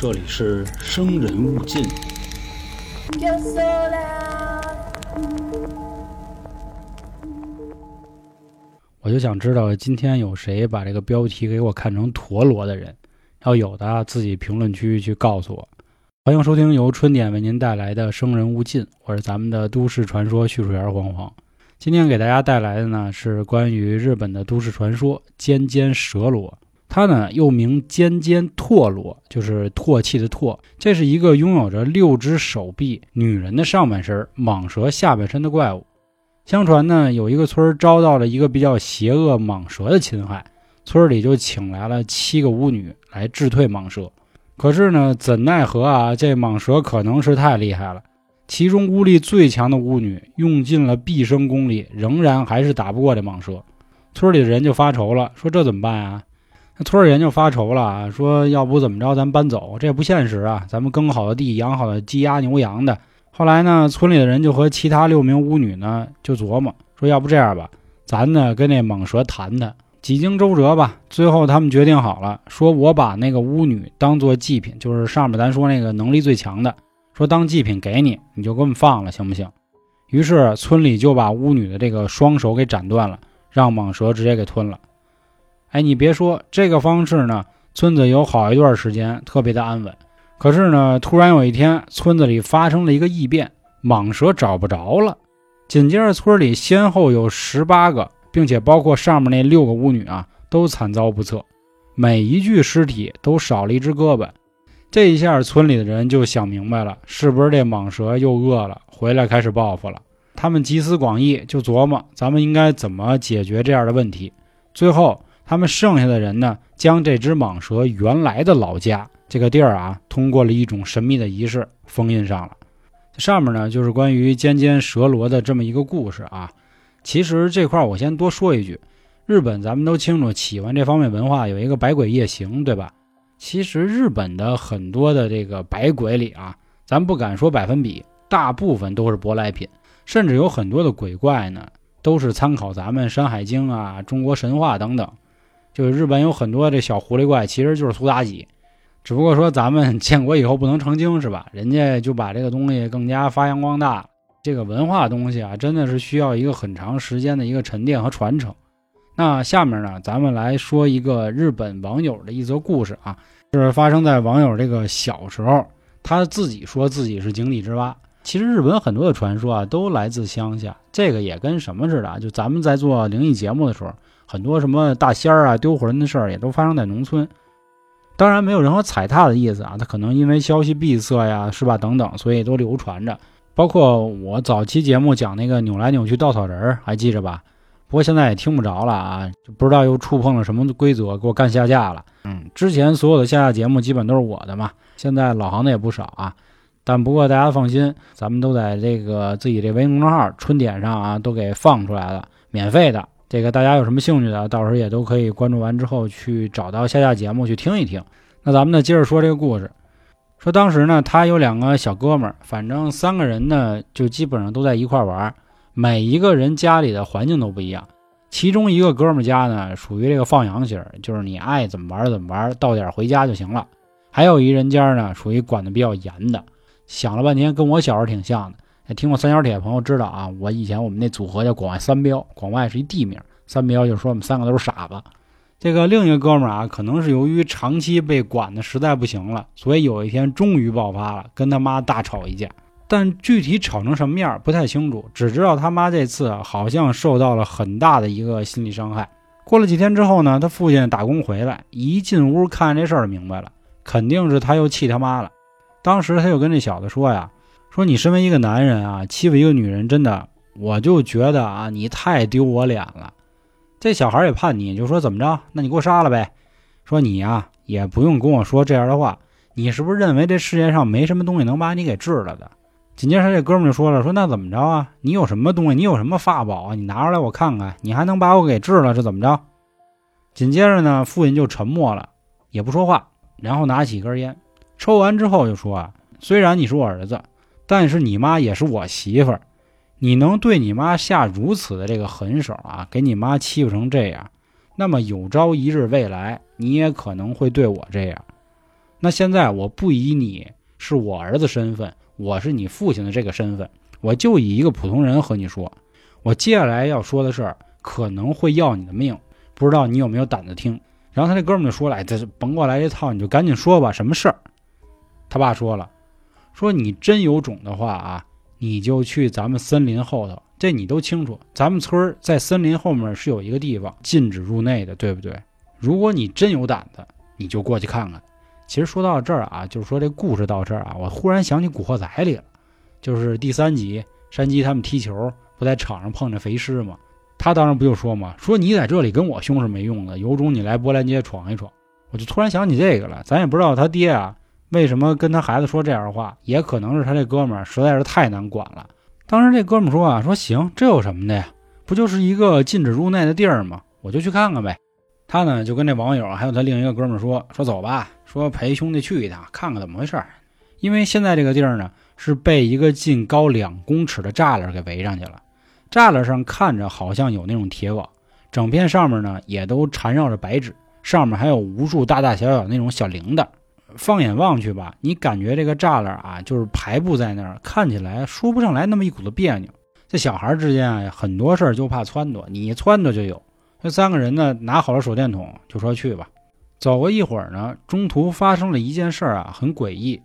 这里是生人勿近。我就想知道今天有谁把这个标题给我看成陀螺的人，要有的自己评论区去告诉我。欢迎收听由春点为您带来的《生人勿近》，我是咱们的都市传说叙述员黄黄。今天给大家带来的呢是关于日本的都市传说——尖尖蛇螺。它呢又名尖尖唾螺，就是唾弃的唾。这是一个拥有着六只手臂、女人的上半身、蟒蛇下半身的怪物。相传呢，有一个村遭到了一个比较邪恶蟒蛇的侵害，村里就请来了七个巫女来治退蟒蛇。可是呢，怎奈何啊，这蟒蛇可能是太厉害了。其中巫力最强的巫女用尽了毕生功力，仍然还是打不过这蟒蛇。村里的人就发愁了，说这怎么办啊？村里人就发愁了，说要不怎么着，咱搬走，这也不现实啊！咱们耕好的地，养好的鸡鸭牛羊的。后来呢，村里的人就和其他六名巫女呢就琢磨，说要不这样吧，咱呢跟那蟒蛇谈谈。几经周折吧，最后他们决定好了，说我把那个巫女当做祭品，就是上面咱说那个能力最强的，说当祭品给你，你就给我们放了，行不行？于是村里就把巫女的这个双手给斩断了，让蟒蛇直接给吞了。哎，你别说这个方式呢，村子有好一段时间特别的安稳。可是呢，突然有一天，村子里发生了一个异变，蟒蛇找不着了。紧接着，村里先后有十八个，并且包括上面那六个巫女啊，都惨遭不测，每一具尸体都少了一只胳膊。这一下，村里的人就想明白了，是不是这蟒蛇又饿了，回来开始报复了？他们集思广益，就琢磨咱们应该怎么解决这样的问题。最后。他们剩下的人呢，将这只蟒蛇原来的老家这个地儿啊，通过了一种神秘的仪式封印上了。上面呢，就是关于尖尖蛇螺的这么一个故事啊。其实这块我先多说一句，日本咱们都清楚，喜欢这方面文化有一个百鬼夜行，对吧？其实日本的很多的这个百鬼里啊，咱不敢说百分比，大部分都是舶来品，甚至有很多的鬼怪呢，都是参考咱们《山海经》啊、中国神话等等。就是日本有很多这小狐狸怪，其实就是苏妲己，只不过说咱们 建国以后不能成精是吧？人家就把这个东西更加发扬光大。这个文化东西啊，真的是需要一个很长时间的一个沉淀和传承。那下面呢，咱们来说一个日本网友的一则故事啊，是发生在网友这个小时候，他自己说自己是井底之蛙。其实日本很多的传说啊，都来自乡下，这个也跟什么似的？就咱们在做灵异节目的时候。很多什么大仙儿啊、丢魂的事儿也都发生在农村，当然没有任何踩踏的意思啊。他可能因为消息闭塞呀，是吧？等等，所以都流传着。包括我早期节目讲那个扭来扭去稻草人儿，还记着吧？不过现在也听不着了啊，就不知道又触碰了什么规则，给我干下架了。嗯，之前所有的下架节目基本都是我的嘛，现在老行的也不少啊。但不过大家放心，咱们都在这个自己这微信公众号“春点”上啊，都给放出来了，免费的。这个大家有什么兴趣的，到时候也都可以关注完之后去找到下架节目去听一听。那咱们呢接着说这个故事，说当时呢他有两个小哥们儿，反正三个人呢就基本上都在一块玩，每一个人家里的环境都不一样。其中一个哥们儿家呢属于这个放羊型，就是你爱怎么玩怎么玩，到点回家就行了。还有一人家呢属于管的比较严的，想了半天跟我小时候挺像的。听过三角铁的朋友知道啊，我以前我们那组合叫广外三标，广外是一地名，三标就说我们三个都是傻子。这个另一个哥们儿啊，可能是由于长期被管的实在不行了，所以有一天终于爆发了，跟他妈大吵一架。但具体吵成什么样不太清楚，只知道他妈这次好像受到了很大的一个心理伤害。过了几天之后呢，他父亲打工回来，一进屋看这事儿明白了，肯定是他又气他妈了。当时他就跟这小子说呀。说你身为一个男人啊，欺负一个女人，真的，我就觉得啊，你太丢我脸了。这小孩也叛逆，就说怎么着？那你给我杀了呗。说你呀，也不用跟我说这样的话。你是不是认为这世界上没什么东西能把你给治了的？紧接着这哥们就说了，说那怎么着啊？你有什么东西？你有什么法宝啊？你拿出来我看看，你还能把我给治了？是怎么着？紧接着呢，父亲就沉默了，也不说话，然后拿起一根烟，抽完之后就说啊，虽然你是我儿子。但是你妈也是我媳妇儿，你能对你妈下如此的这个狠手啊，给你妈欺负成这样，那么有朝一日未来你也可能会对我这样。那现在我不以你是我儿子身份，我是你父亲的这个身份，我就以一个普通人和你说，我接下来要说的事儿可能会要你的命，不知道你有没有胆子听。然后他那哥们就说了：“哎，这甭过来这套，你就赶紧说吧，什么事儿？”他爸说了：“说你真有种的话啊，你就去咱们森林后头，这你都清楚，咱们村儿在森林后面是有一个地方禁止入内的，对不对？如果你真有胆子，你就过去看看。”其实说到这儿啊，就是说这故事到这儿啊，我忽然想起《古惑仔》里了，就是第三集山鸡他们踢球不在场上碰着肥尸吗？他当时不就说嘛，说你在这里跟我凶是没用的，有种你来波兰街闯一闯。我就突然想起这个了，咱也不知道他爹啊为什么跟他孩子说这样的话，也可能是他这哥们儿实在是太难管了。当时这哥们儿说啊，说行，这有什么的呀？不就是一个禁止入内的地儿吗？我就去看看呗。他呢就跟这网友还有他另一个哥们儿说，说走吧，说陪兄弟去一趟，看看怎么回事。因为现在这个地儿呢是被一个近高两公尺的栅栏给围上去了。栅栏上看着好像有那种铁网，整片上面呢也都缠绕着白纸，上面还有无数大大小小那种小铃铛。放眼望去吧，你感觉这个栅栏啊，就是排布在那儿，看起来说不上来那么一股子别扭。这小孩之间啊，很多事儿就怕撺掇，你撺掇就有。这三个人呢，拿好了手电筒，就说去吧。走过一会儿呢，中途发生了一件事儿啊，很诡异。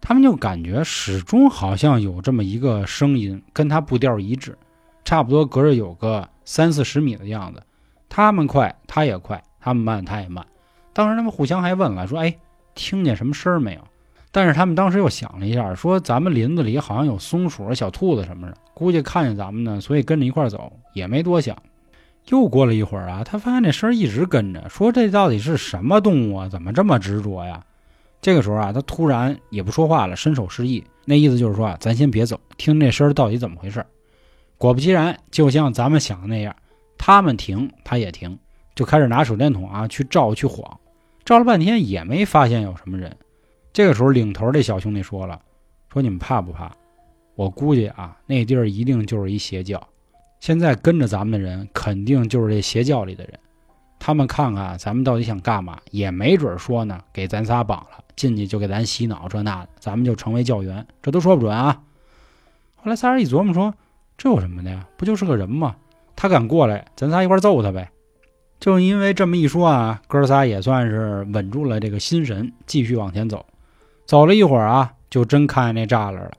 他们就感觉始终好像有这么一个声音，跟他步调一致。差不多隔着有个三四十米的样子，他们快，他也快；他们慢，他也慢。当时他们互相还问了，说：“哎，听见什么声没有？”但是他们当时又想了一下，说：“咱们林子里好像有松鼠、小兔子什么的，估计看见咱们呢，所以跟着一块走，也没多想。”又过了一会儿啊，他发现这声一直跟着，说：“这到底是什么动物啊？怎么这么执着呀？”这个时候啊，他突然也不说话了，伸手示意，那意思就是说啊，咱先别走，听这声到底怎么回事。果不其然，就像咱们想的那样，他们停，他也停，就开始拿手电筒啊去照去晃，照了半天也没发现有什么人。这个时候，领头这小兄弟说了：“说你们怕不怕？我估计啊，那地儿一定就是一邪教。现在跟着咱们的人，肯定就是这邪教里的人。他们看看咱们到底想干嘛，也没准说呢，给咱仨绑了，进去就给咱洗脑这那的，咱们就成为教员，这都说不准啊。”后来仨人一琢磨说。这有什么的呀？不就是个人吗？他敢过来，咱仨一块揍他呗。就因为这么一说啊，哥仨也算是稳住了这个心神，继续往前走。走了一会儿啊，就真看见那栅栏了。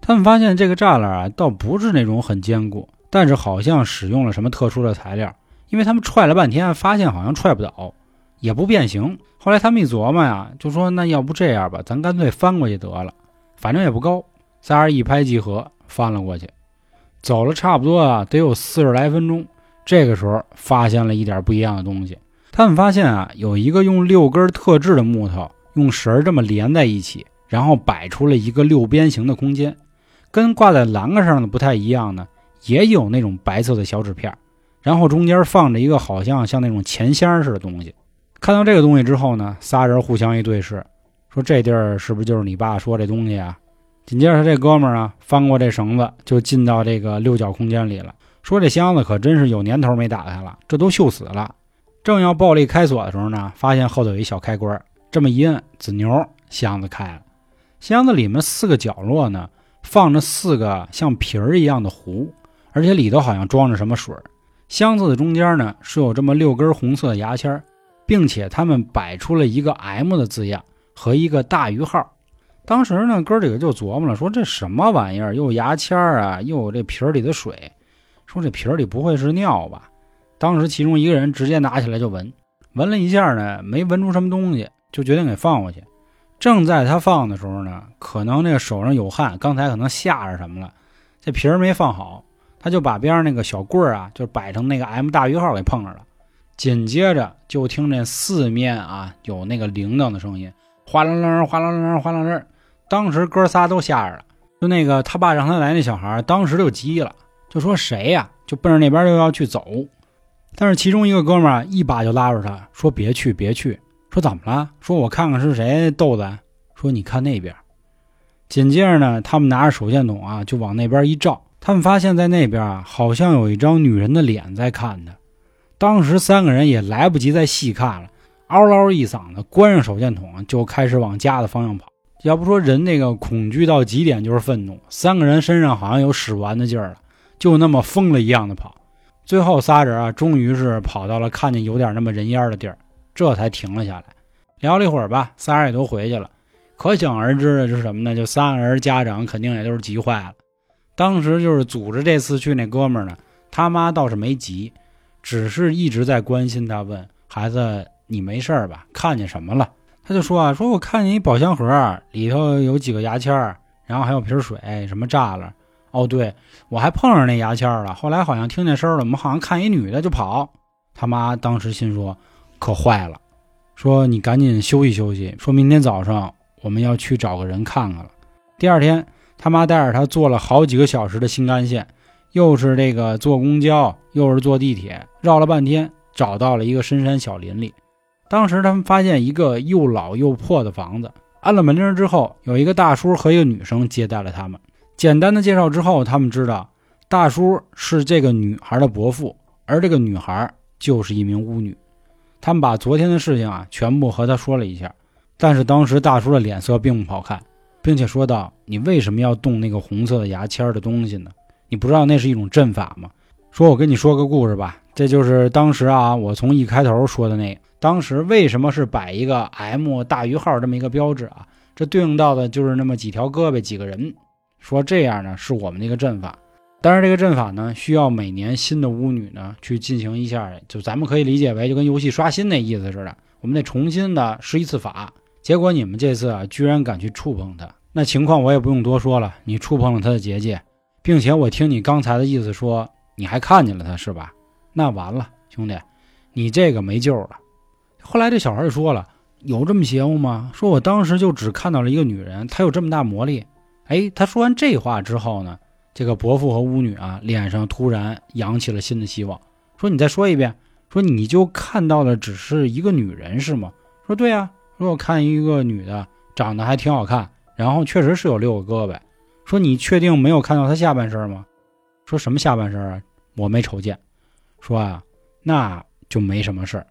他们发现这个栅栏啊，倒不是那种很坚固，但是好像使用了什么特殊的材料。因为他们踹了半天，发现好像踹不倒，也不变形。后来他们一琢磨呀，就说那要不这样吧，咱干脆翻过去得了，反正也不高。仨人一拍即合，翻了过去。走了差不多啊，得有四十来分钟。这个时候发现了一点不一样的东西。他们发现啊，有一个用六根特制的木头，用绳这么连在一起，然后摆出了一个六边形的空间，跟挂在栏杆上的不太一样呢。也有那种白色的小纸片，然后中间放着一个好像像那种钱箱似的东西。看到这个东西之后呢，仨人互相一对视，说这地儿是不是就是你爸说这东西啊？紧接着，他这哥们儿啊，翻过这绳子，就进到这个六角空间里了。说这箱子可真是有年头没打开了，这都锈死了。正要暴力开锁的时候呢，发现后头有一小开关，这么一摁，子牛箱子开了。箱子里面四个角落呢，放着四个像瓶儿一样的壶，而且里头好像装着什么水。箱子的中间呢，是有这么六根红色的牙签，并且他们摆出了一个 M 的字样和一个大于号。当时呢，哥几个就琢磨了，说这什么玩意儿？又牙签儿啊，又有这瓶儿里的水，说这瓶里不会是尿吧？当时其中一个人直接拿起来就闻，闻了一下呢，没闻出什么东西，就决定给放过去。正在他放的时候呢，可能那个手上有汗，刚才可能吓着什么了，这瓶儿没放好，他就把边上那个小棍儿啊，就摆成那个 M 大于号给碰着了。紧接着就听见四面啊有那个铃铛的声音，哗啦啦，哗啦啦，哗啦啦。当时哥仨都吓着了，就那个他爸让他来那小孩，当时就急了，就说谁呀？就奔着那边就要去走。但是其中一个哥们儿一把就拉住他，说别去，别去。说怎么了？说我看看是谁逗咱。说你看那边。紧接着呢，他们拿着手电筒啊，就往那边一照，他们发现在那边啊，好像有一张女人的脸在看他。当时三个人也来不及再细看了，嗷嗷一嗓子，关上手电筒就开始往家的方向跑。要不说人那个恐惧到极点就是愤怒，三个人身上好像有使不完的劲儿了，就那么疯了一样的跑。最后仨人啊，终于是跑到了看见有点那么人烟的地儿，这才停了下来。聊了一会儿吧，仨人也都回去了。可想而知的是什么呢？就仨人家长肯定也都是急坏了。当时就是组织这次去那哥们儿呢，他妈倒是没急，只是一直在关心他，问孩子你没事吧？看见什么了？他就说啊，说我看见一宝箱盒，里头有几个牙签然后还有瓶水，什么栅栏。哦，对我还碰上那牙签了。后来好像听见声了，我们好像看一女的就跑。他妈当时心说可坏了，说你赶紧休息休息，说明天早上。我们要去找个人看看了。第二天，他妈带着他坐了好几个小时的新干线，又是这个坐公交，又是坐地铁，绕了半天，找到了一个深山小林里。当时他们发现一个又老又破的房子，按了门铃之后，有一个大叔和一个女生接待了他们。简单的介绍之后，他们知道大叔是这个女孩的伯父，而这个女孩就是一名巫女。他们把昨天的事情啊全部和他说了一下。但是当时大叔的脸色并不好看，并且说道：“你为什么要动那个红色的牙签的东西呢？你不知道那是一种阵法吗？”说：“我跟你说个故事吧，这就是当时啊，我从一开头说的那，当时为什么是摆一个 M 大于号这么一个标志啊？这对应到的就是那么几条胳膊几个人。说这样呢，是我们那个阵法。但是这个阵法呢，需要每年新的巫女呢去进行一下，就咱们可以理解为就跟游戏刷新那意思似的，我们得重新的施一次法。”结果你们这次啊，居然敢去触碰它，那情况我也不用多说了。你触碰了它的结界，并且我听你刚才的意思说，你还看见了它是吧？那完了，兄弟，你这个没救了。后来这小孩就说了，有这么邪乎吗？说我当时就只看到了一个女人，她有这么大魔力。哎，他说完这话之后呢，这个伯父和巫女啊，脸上突然扬起了新的希望，说你再说一遍，说你就看到的只是一个女人是吗？说对呀。如果看一个女的长得还挺好看，然后确实是有六个胳膊，说你确定没有看到她下半身吗？说什么下半身啊？我没瞅见。说啊，那就没什么事儿。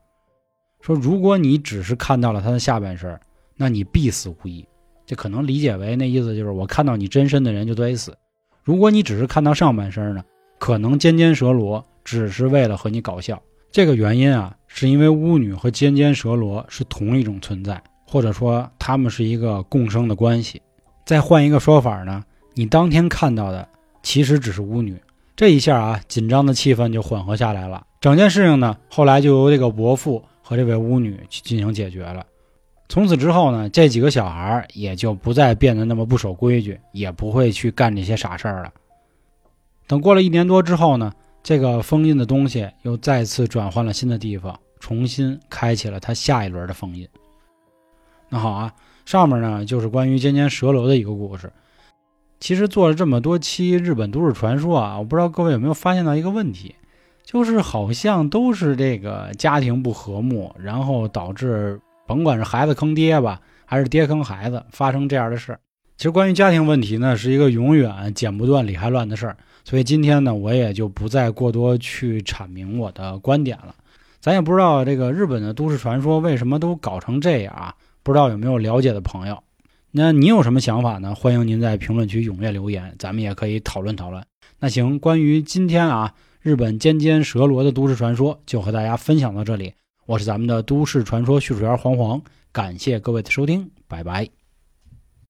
说如果你只是看到了她的下半身，那你必死无疑。这可能理解为那意思就是我看到你真身的人就得死。如果你只是看到上半身呢，可能尖尖蛇罗只是为了和你搞笑。这个原因啊，是因为巫女和尖尖蛇罗是同一种存在，或者说他们是一个共生的关系。再换一个说法呢，你当天看到的其实只是巫女。这一下啊，紧张的气氛就缓和下来了。整件事情呢，后来就由这个伯父和这位巫女去进行解决了。从此之后呢，这几个小孩也就不再变得那么不守规矩，也不会去干这些傻事儿了。等过了一年多之后呢。这个封印的东西又再次转换了新的地方，重新开启了它下一轮的封印。那好啊，上面呢就是关于尖尖蛇楼的一个故事。其实做了这么多期日本都市传说啊，我不知道各位有没有发现到一个问题，就是好像都是这个家庭不和睦，然后导致甭管是孩子坑爹吧，还是爹坑孩子，发生这样的事儿。其实关于家庭问题呢，是一个永远剪不断理还乱的事儿。所以今天呢，我也就不再过多去阐明我的观点了。咱也不知道这个日本的都市传说为什么都搞成这样啊？不知道有没有了解的朋友？那你有什么想法呢？欢迎您在评论区踊跃留言，咱们也可以讨论讨论。那行，关于今天啊日本尖尖蛇罗的都市传说，就和大家分享到这里。我是咱们的都市传说叙述员黄黄，感谢各位的收听，拜拜。